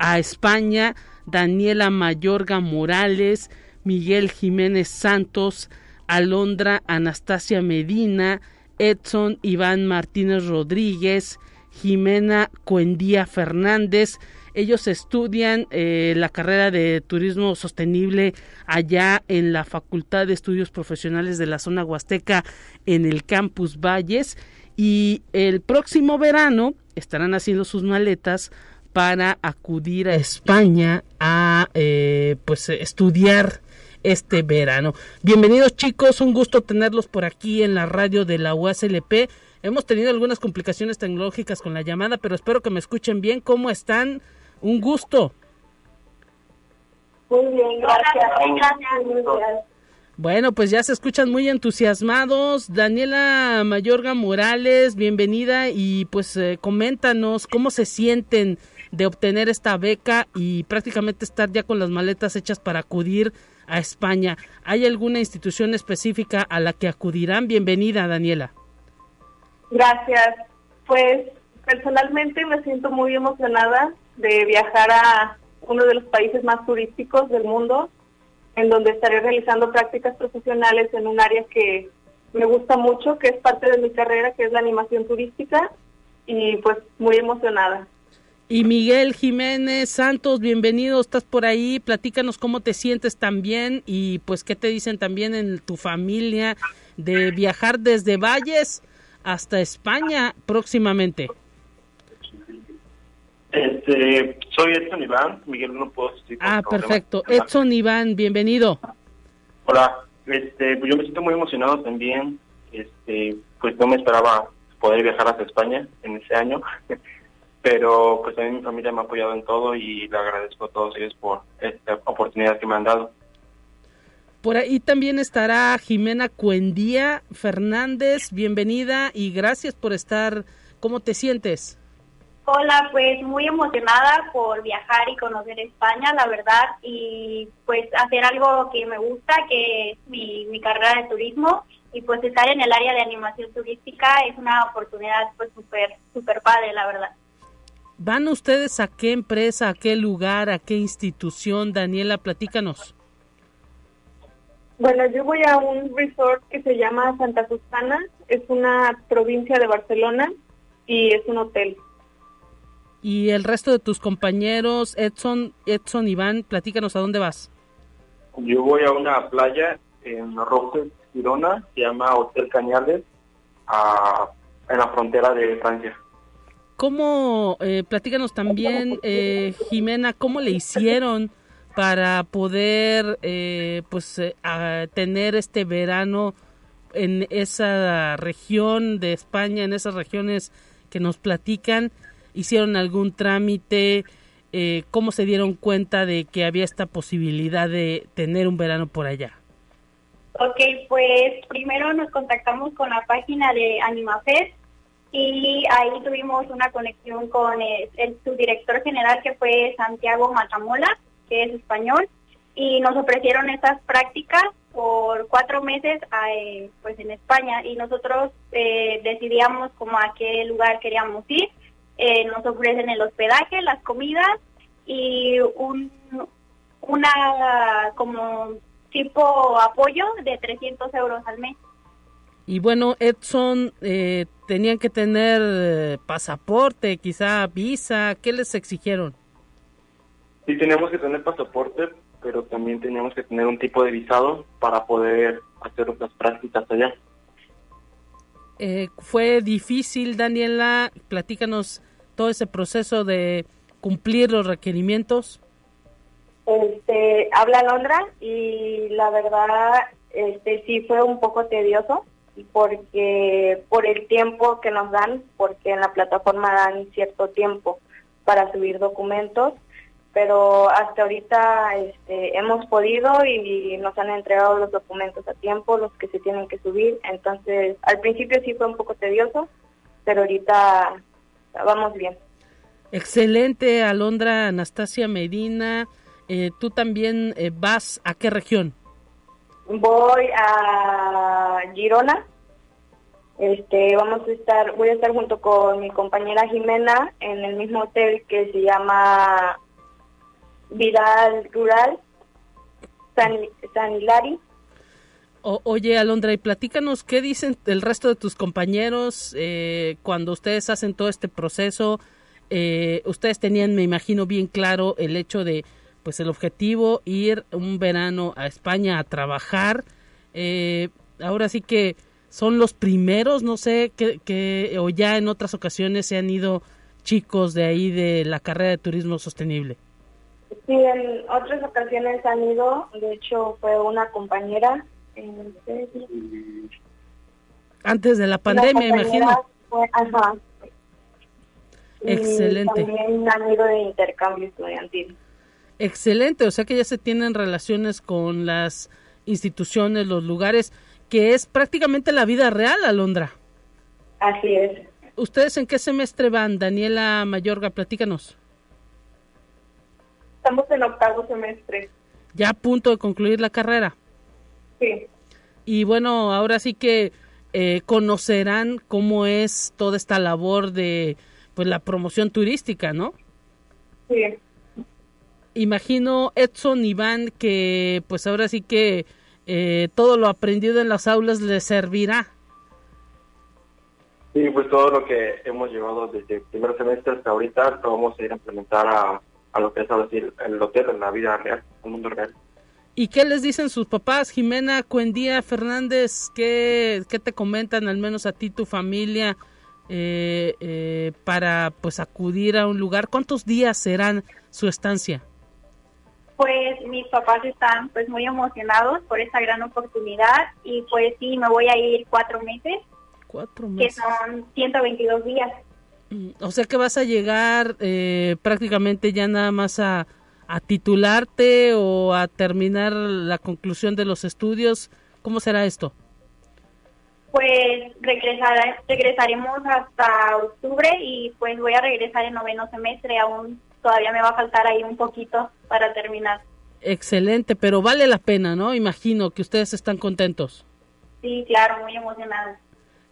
S2: a España. Daniela Mayorga Morales, Miguel Jiménez Santos, Alondra Anastasia Medina, Edson Iván Martínez Rodríguez, Jimena Cuendía Fernández. Ellos estudian eh, la carrera de turismo sostenible allá en la Facultad de Estudios Profesionales de la zona Huasteca en el Campus Valles y el próximo verano estarán haciendo sus maletas para acudir a España a eh, pues estudiar este verano. Bienvenidos chicos, un gusto tenerlos por aquí en la radio de la UASLP. Hemos tenido algunas complicaciones tecnológicas con la llamada, pero espero que me escuchen bien. ¿Cómo están? Un gusto.
S5: Muy bien, gracias.
S2: Bueno, pues ya se escuchan muy entusiasmados. Daniela Mayorga Morales, bienvenida y pues eh, coméntanos cómo se sienten de obtener esta beca y prácticamente estar ya con las maletas hechas para acudir a España. ¿Hay alguna institución específica a la que acudirán? Bienvenida, Daniela.
S8: Gracias. Pues personalmente me siento muy emocionada de viajar a uno de los países más turísticos del mundo, en donde estaré realizando prácticas profesionales en un área que me gusta mucho, que es parte de mi carrera, que es la animación turística, y pues muy emocionada.
S2: Y Miguel Jiménez Santos, bienvenido, estás por ahí, platícanos cómo te sientes también y pues qué te dicen también en tu familia de viajar desde Valles hasta España próximamente.
S9: Este, soy Edson Iván, Miguel no puedo decir.
S2: Ah, perfecto. Edson Iván, bienvenido.
S9: Hola, este, yo me siento muy emocionado también. Este, pues no me esperaba poder viajar hasta España en ese año. Pero pues también mi familia me ha apoyado en todo y le agradezco a todos ellos por esta oportunidad que me han dado.
S2: Por ahí también estará Jimena Cuendía Fernández, bienvenida y gracias por estar. ¿Cómo te sientes?
S10: Hola, pues muy emocionada por viajar y conocer España, la verdad, y pues hacer algo que me gusta, que es mi, mi carrera de turismo, y pues estar en el área de animación turística es una oportunidad pues súper, súper padre, la verdad.
S2: ¿Van ustedes a qué empresa, a qué lugar, a qué institución? Daniela, platícanos.
S8: Bueno, yo voy a un resort que se llama Santa Susana, es una provincia de Barcelona y es un hotel.
S2: ¿Y el resto de tus compañeros, Edson, Edson, Iván, platícanos a dónde vas?
S9: Yo voy a una playa en Roques, Girona, se llama Hotel Cañales, en la frontera de Francia.
S2: ¿Cómo, eh, platícanos también, eh, Jimena, cómo le hicieron para poder, eh, pues, eh, tener este verano en esa región de España, en esas regiones que nos platican? ¿Hicieron algún trámite? ¿Cómo se dieron cuenta de que había esta posibilidad de tener un verano por allá?
S10: Ok, pues primero nos contactamos con la página de AnimaFest y ahí tuvimos una conexión con el, subdirector general que fue Santiago Matamola, que es español, y nos ofrecieron estas prácticas por cuatro meses eh, pues en España y nosotros eh, decidíamos como a qué lugar queríamos ir. Eh, nos ofrecen el hospedaje, las comidas y un, una como tipo apoyo de 300 euros al mes.
S2: Y bueno, Edson, eh, tenían que tener eh, pasaporte, quizá visa, ¿qué les exigieron?
S9: Sí, teníamos que tener pasaporte, pero también teníamos que tener un tipo de visado para poder hacer otras prácticas allá.
S2: Eh, ¿Fue difícil, Daniela? Platícanos todo ese proceso de cumplir los requerimientos.
S8: Este, habla Londra y la verdad este sí fue un poco tedioso porque por el tiempo que nos dan, porque en la plataforma dan cierto tiempo para subir documentos pero hasta ahorita este, hemos podido y nos han entregado los documentos a tiempo, los que se tienen que subir. Entonces, al principio sí fue un poco tedioso, pero ahorita vamos bien.
S2: Excelente, Alondra Anastasia Medina. Eh, ¿Tú también eh, vas a qué región?
S8: Voy a Girona. Este, vamos a estar, voy a estar junto con mi compañera Jimena en el mismo hotel que se llama Vidal Rural, San, Hilari.
S2: oye, Alondra, y platícanos qué dicen el resto de tus compañeros eh, cuando ustedes hacen todo este proceso. Eh, ustedes tenían, me imagino, bien claro el hecho de, pues, el objetivo ir un verano a España a trabajar. Eh, ahora sí que son los primeros, no sé, que, que, o ya en otras ocasiones se han ido chicos de ahí de la carrera de turismo sostenible.
S8: Sí, en otras ocasiones han ido, de hecho fue una compañera.
S2: Antes de la pandemia, imagino.
S8: ajá.
S2: Excelente.
S8: también han ido de intercambio estudiantil.
S2: Excelente, o sea que ya se tienen relaciones con las instituciones, los lugares, que es prácticamente la vida real, Alondra.
S8: Así es.
S2: ¿Ustedes en qué semestre van? Daniela Mayorga, platícanos.
S8: Estamos en octavo semestre.
S2: Ya a punto de concluir la carrera.
S8: Sí.
S2: Y bueno, ahora sí que eh, conocerán cómo es toda esta labor de pues la promoción turística, ¿no?
S8: Sí.
S2: Imagino Edson Iván que pues ahora sí que eh, todo lo aprendido en las aulas les servirá.
S9: Sí, pues todo lo que hemos llevado desde el primer semestre hasta ahorita lo vamos a ir a implementar a, a lo que es decir el hotel en la vida real, el mundo real.
S2: ¿Y qué les dicen sus papás, Jimena Cuendía Fernández? ¿Qué, qué te comentan, al menos a ti, tu familia, eh, eh, para pues acudir a un lugar? ¿Cuántos días serán su estancia?
S10: Pues mis papás están pues muy emocionados por esta gran oportunidad y pues sí, me voy a ir cuatro meses.
S2: Cuatro meses.
S10: Que son 122 días.
S2: Mm, o sea que vas a llegar eh, prácticamente ya nada más a, a, titularte o a terminar la conclusión de los estudios. ¿Cómo será esto?
S10: Pues regresar, regresaremos hasta octubre y pues voy a regresar en noveno semestre. Aún todavía me va a faltar ahí un poquito para terminar.
S2: Excelente, pero vale la pena, ¿no? Imagino que ustedes están contentos.
S10: Sí, claro, muy emocionados.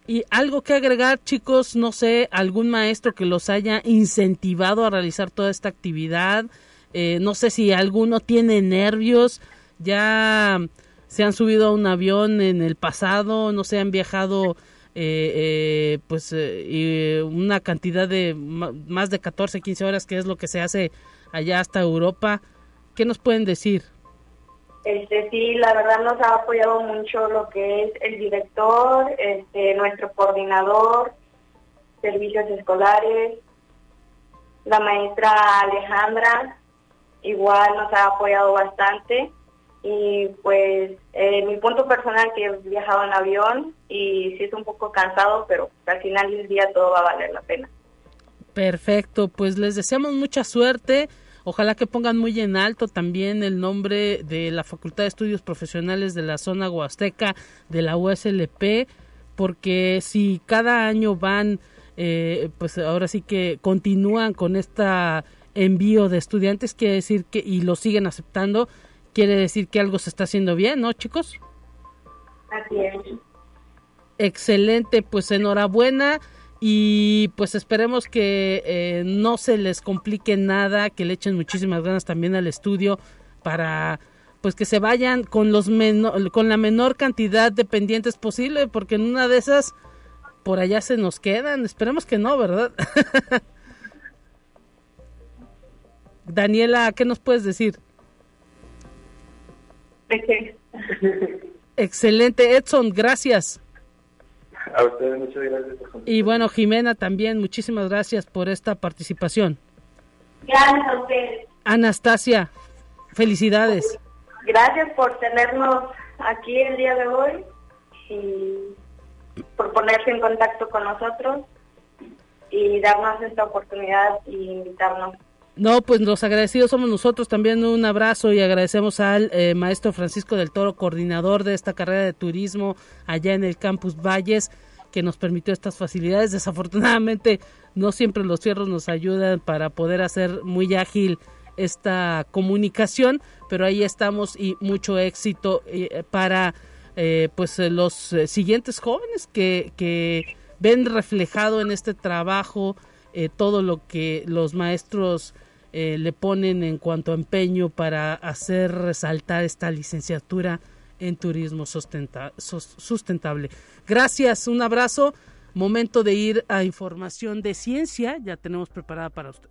S2: Y algo que agregar, chicos, no sé, algún maestro que los haya incentivado a realizar toda esta actividad. Eh, no sé si alguno tiene nervios, ya se han subido a un avión en el pasado, no se han viajado eh, eh, pues una cantidad de más de 14, 15 horas, que es lo que se hace allá hasta Europa. ¿Qué nos pueden decir?
S8: Este, sí, la verdad nos ha apoyado mucho lo que es el director, este, nuestro coordinador, servicios escolares, la maestra Alejandra, igual nos ha apoyado bastante. Y pues mi punto personal que he viajado en avión y sí es un poco cansado, pero al final del día todo va a valer la pena.
S2: Perfecto, pues les deseamos mucha suerte Ojalá que pongan muy en alto también el nombre de la Facultad de Estudios Profesionales de la zona huasteca de la USLP, porque si cada año van, eh, pues ahora sí que continúan con este envío de estudiantes, quiere decir que, y lo siguen aceptando, quiere decir que algo se está haciendo bien, ¿no, chicos?
S8: Así es.
S2: Excelente, pues enhorabuena y pues esperemos que eh, no se les complique nada, que le echen muchísimas ganas también al estudio para pues que se vayan con los con la menor cantidad de pendientes posible, porque en una de esas por allá se nos quedan. Esperemos que no, ¿verdad? Daniela, ¿qué nos puedes decir? Excelente, Edson, gracias.
S9: A ustedes muchas gracias.
S2: Y bueno, Jimena también, muchísimas gracias por esta participación.
S10: Gracias a ustedes.
S2: Anastasia, felicidades.
S8: Gracias por tenernos aquí el día de hoy y por ponerse en contacto con nosotros y darnos esta oportunidad y invitarnos.
S2: No, pues los agradecidos somos nosotros también. Un abrazo y agradecemos al eh, maestro Francisco del Toro, coordinador de esta carrera de turismo allá en el Campus Valles, que nos permitió estas facilidades. Desafortunadamente, no siempre los fierros nos ayudan para poder hacer muy ágil esta comunicación, pero ahí estamos y mucho éxito eh, para eh, pues los siguientes jóvenes que, que ven reflejado en este trabajo todo lo que los maestros eh, le ponen en cuanto a empeño para hacer resaltar esta licenciatura en turismo sustentable. Gracias, un abrazo. Momento de ir a información de ciencia, ya tenemos preparada para usted.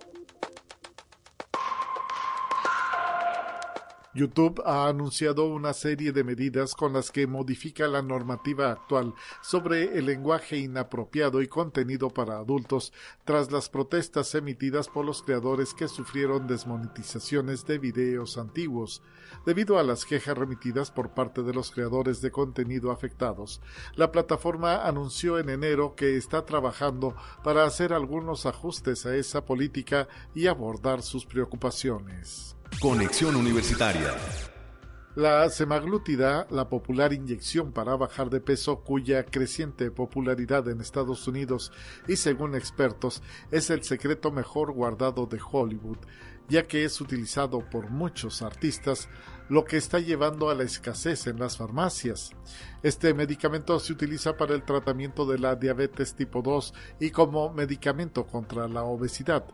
S7: YouTube ha anunciado una serie de medidas con las que modifica la normativa actual sobre el lenguaje inapropiado y contenido para adultos tras las protestas emitidas por los creadores que sufrieron desmonetizaciones de videos antiguos. Debido a las quejas remitidas por parte de los creadores de contenido afectados, la plataforma anunció en enero que está trabajando para hacer algunos ajustes a esa política y abordar sus preocupaciones.
S1: Conexión Universitaria.
S7: La semaglutida, la popular inyección para bajar de peso cuya creciente popularidad en Estados Unidos y según expertos es el secreto mejor guardado de Hollywood, ya que es utilizado por muchos artistas, lo que está llevando a la escasez en las farmacias. Este medicamento se utiliza para el tratamiento de la diabetes tipo 2 y como medicamento contra la obesidad.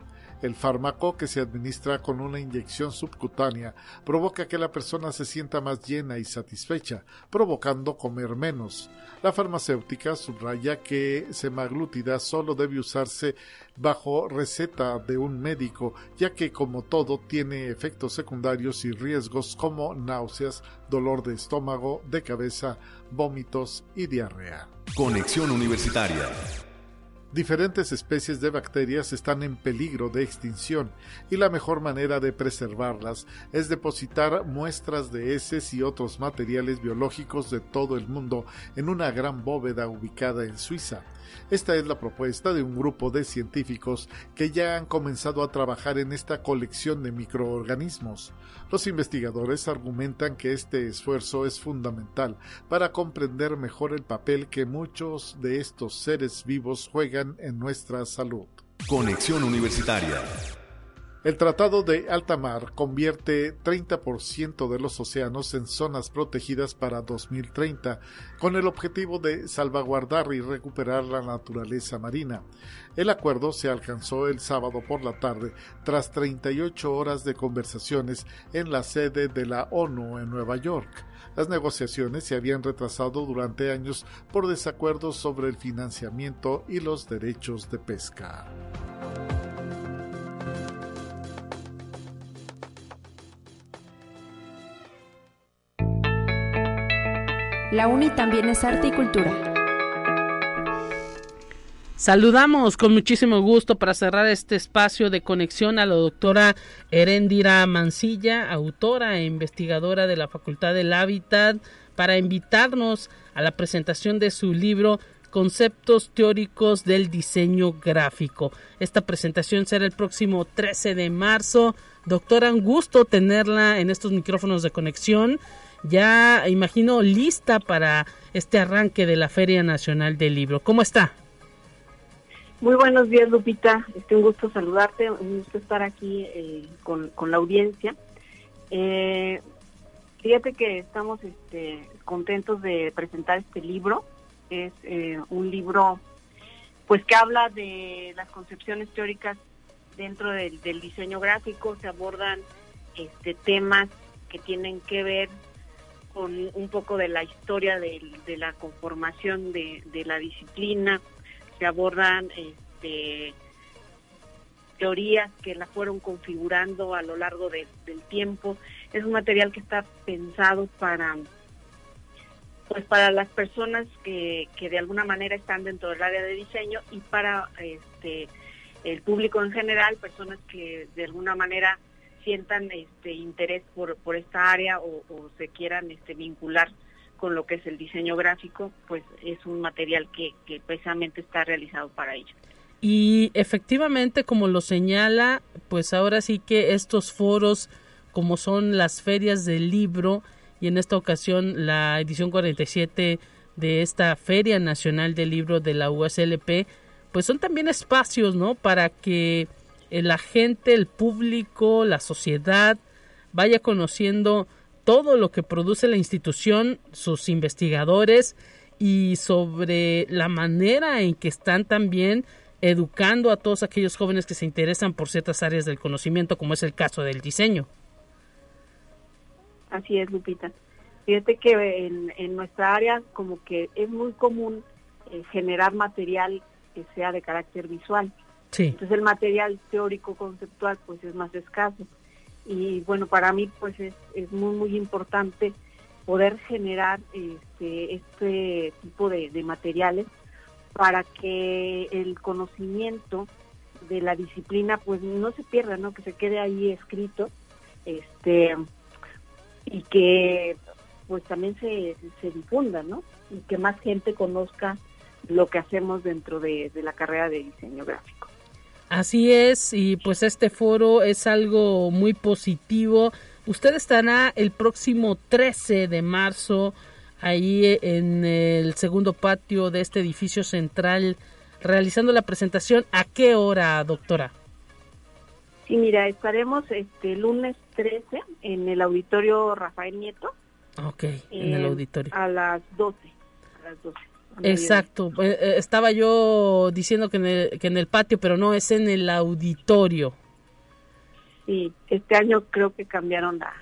S7: El fármaco, que se administra con una inyección subcutánea, provoca que la persona se sienta más llena y satisfecha, provocando comer menos. La farmacéutica subraya que semaglutida solo debe usarse bajo receta de un médico, ya que como todo tiene efectos secundarios y riesgos como náuseas, dolor de estómago, de cabeza, vómitos y diarrea.
S1: Conexión Universitaria
S7: Diferentes especies de bacterias están en peligro de extinción y la mejor manera de preservarlas es depositar muestras de heces y otros materiales biológicos de todo el mundo en una gran bóveda ubicada en Suiza. Esta es la propuesta de un grupo de científicos que ya han comenzado a trabajar en esta colección de microorganismos. Los investigadores argumentan que este esfuerzo es fundamental para comprender mejor el papel que muchos de estos seres vivos juegan en nuestra salud.
S1: Conexión Universitaria
S7: el Tratado de Alta Mar convierte 30% de los océanos en zonas protegidas para 2030, con el objetivo de salvaguardar y recuperar la naturaleza marina. El acuerdo se alcanzó el sábado por la tarde, tras 38 horas de conversaciones en la sede de la ONU en Nueva York. Las negociaciones se habían retrasado durante años por desacuerdos sobre el financiamiento y los derechos de pesca.
S3: La UNI también es arte y cultura.
S2: Saludamos con muchísimo gusto para cerrar este espacio de conexión a la doctora Erendira Mancilla, autora e investigadora de la Facultad del Hábitat, para invitarnos a la presentación de su libro Conceptos teóricos del diseño gráfico. Esta presentación será el próximo 13 de marzo. Doctora, un gusto tenerla en estos micrófonos de conexión ya imagino lista para este arranque de la Feria Nacional del Libro. ¿Cómo está?
S11: Muy buenos días, Lupita. Este, un gusto saludarte, un gusto estar aquí eh, con, la audiencia. Eh, fíjate que estamos este, contentos de presentar este libro. Es eh, un libro pues que habla de las concepciones teóricas dentro del, diseño gráfico. Se abordan este, temas que tienen que ver con un poco de la historia de, la conformación de, la disciplina, se abordan este, teorías que la fueron configurando a lo largo del tiempo. Es un material que está pensado para pues para las personas que, que de alguna manera están dentro del área de diseño y para este el público en general, personas que de alguna manera sientan este interés por, por esta área o, o se quieran este vincular con lo que es el diseño gráfico, pues es un material que, precisamente está realizado para ello.
S2: Y efectivamente, como lo señala, pues ahora sí que estos foros, como son las ferias del libro, y en esta ocasión la edición 47 de esta Feria Nacional del Libro de la USLP, pues son también espacios, ¿no? Para que la gente, el público, la sociedad vaya conociendo todo lo que produce la institución, sus investigadores y sobre la manera en que están también educando a todos aquellos jóvenes que se interesan por ciertas áreas del conocimiento, como es el caso del diseño.
S11: Así es, Lupita. Fíjate que en, nuestra área como que es muy común eh, generar material que sea de carácter visual. Entonces el material teórico conceptual pues es más escaso y bueno, para mí pues es, es muy, muy importante poder generar este, este tipo de, materiales para que el conocimiento de la disciplina pues no se pierda, ¿no? Que se quede ahí escrito, este, y que pues también se, se difunda, ¿no? Y que más gente conozca lo que hacemos dentro de la carrera de diseño gráfico.
S2: Así es, y pues este foro es algo muy positivo. Usted estará el próximo 13 de marzo ahí en el segundo patio de este edificio central realizando la presentación. ¿A qué hora, doctora?
S11: Sí, mira, estaremos este lunes 13 en el auditorio Rafael Nieto.
S2: Ok, en el auditorio.
S11: A las 12. A las 12.
S2: Exacto, eh, eh, estaba yo diciendo que en, el, que en el patio, pero no, es en el auditorio.
S11: Sí, este año creo que cambiaron la,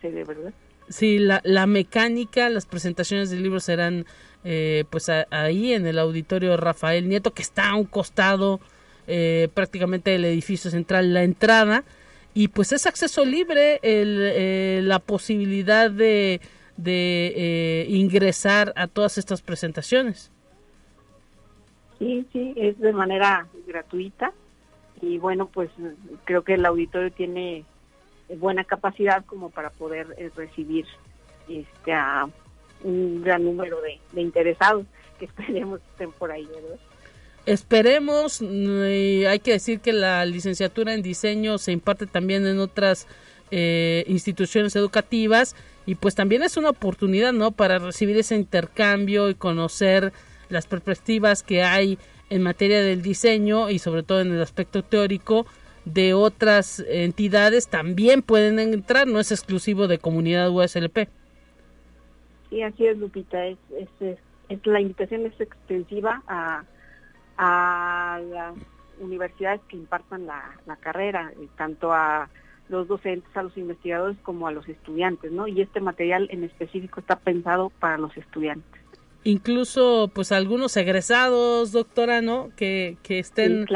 S11: sede, ¿verdad?
S2: Sí, la, la mecánica, las presentaciones del libro serán eh, pues ahí en el auditorio Rafael Nieto, que está a un costado prácticamente del edificio central, la entrada, y pues es acceso libre, el, la posibilidad de de eh, ingresar a todas estas presentaciones.
S11: Sí, sí, es de manera gratuita y bueno, pues creo que el auditorio tiene buena capacidad como para poder eh, recibir este a un gran número de, interesados que esperemos estén por ahí, ¿verdad?
S2: Esperemos, hay que decir que la licenciatura en diseño se imparte también en otras eh, instituciones educativas y pues también es una oportunidad, ¿no? Para recibir ese intercambio y conocer las perspectivas que hay en materia del diseño y sobre todo en el aspecto teórico de otras entidades también pueden entrar, no es exclusivo de comunidad USLP.
S11: Sí, así es, Lupita. Es, es, la invitación es extensiva a, a las universidades que impartan la, la carrera, tanto a los docentes, a los investigadores como a los estudiantes, ¿no? Y este material en específico está pensado para los estudiantes.
S2: Incluso, pues algunos egresados, doctora, ¿no? Que, que estén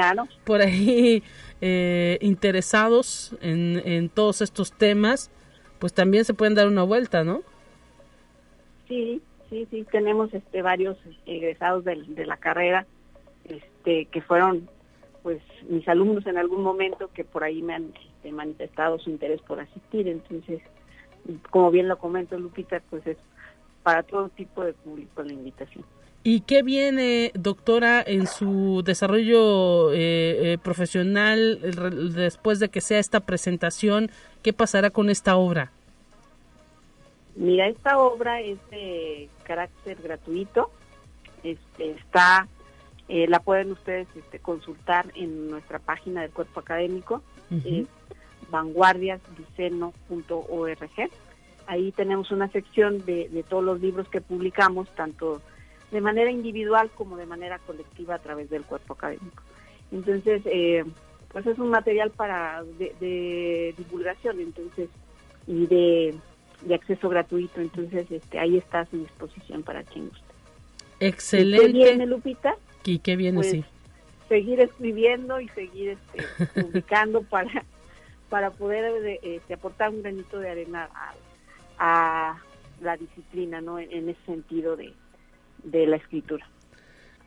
S2: por ahí eh, interesados en, en todos estos temas, pues también se pueden dar una vuelta, ¿no?
S11: Sí, sí, sí, tenemos este varios egresados de, de la carrera, este, que fueron, pues, mis alumnos en algún momento que por ahí me han este, manifestado su interés por asistir. Entonces, como bien lo comento Lupita, pues es para todo tipo de público la invitación.
S2: ¿Y qué viene, doctora, en su desarrollo eh, eh, profesional después de que sea esta presentación? ¿Qué pasará con esta obra?
S11: Mira, esta obra es de carácter gratuito. Este, está Eh, la pueden ustedes este, consultar en nuestra página del cuerpo académico, es vanguardiasdiceno.org. Ahí tenemos una sección de, de todos los libros que publicamos, tanto de manera individual como de manera colectiva a través del cuerpo académico. Entonces, eh, pues es un material para de, divulgación, entonces y de, acceso gratuito, entonces este ahí está a su disposición para quien guste.
S2: Excelente.
S11: ¿Y qué viene, Lupita?
S2: ¿Y qué viene,
S11: pues,
S2: sí?
S11: Seguir escribiendo y seguir este, publicando para para poder este, aportar un granito de arena a, la disciplina, ¿no? En, ese sentido de, de la escritura.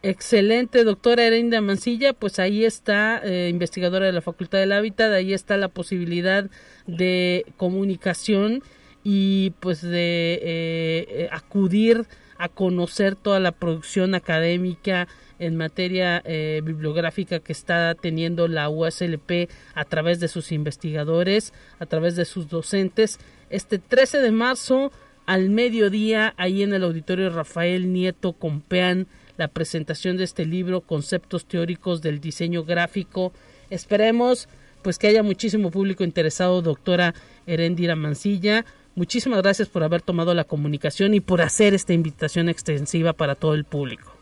S2: Excelente, doctora Erenda Mancilla, pues ahí está, eh, investigadora de la Facultad del Hábitat, ahí está la posibilidad de comunicación y pues de eh, eh, acudir a conocer toda la producción académica en materia bibliográfica que está teniendo la USLP a través de sus investigadores, a través de sus docentes. Este 13 de marzo al mediodía, ahí en el auditorio Rafael Nieto Compeán, la presentación de este libro, Conceptos Teóricos del Diseño Gráfico. Esperemos pues que haya muchísimo público interesado, doctora Erendira Mancilla. Muchísimas gracias por haber tomado la comunicación y por hacer esta invitación extensiva para todo el público.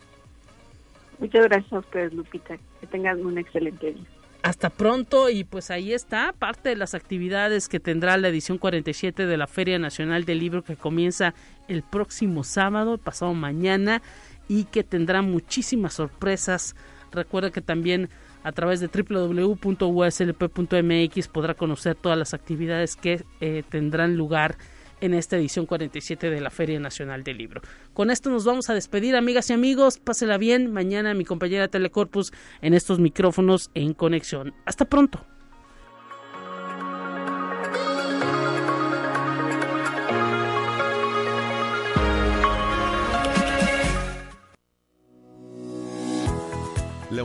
S11: Muchas gracias a ustedes, Lupita. Que tengan un excelente día.
S2: Hasta pronto y pues ahí está parte de las actividades que tendrá la edición 47 de la Feria Nacional del Libro que comienza el próximo sábado, pasado mañana y que tendrá muchísimas sorpresas. Recuerda que también a través de www.uslp.mx podrá conocer todas las actividades que eh, tendrán lugar en esta edición 47 de la Feria Nacional del Libro. Con esto nos vamos a despedir, amigas y amigos. Pásela bien. Mañana mi compañera Telecorpus en estos micrófonos en conexión. Hasta pronto.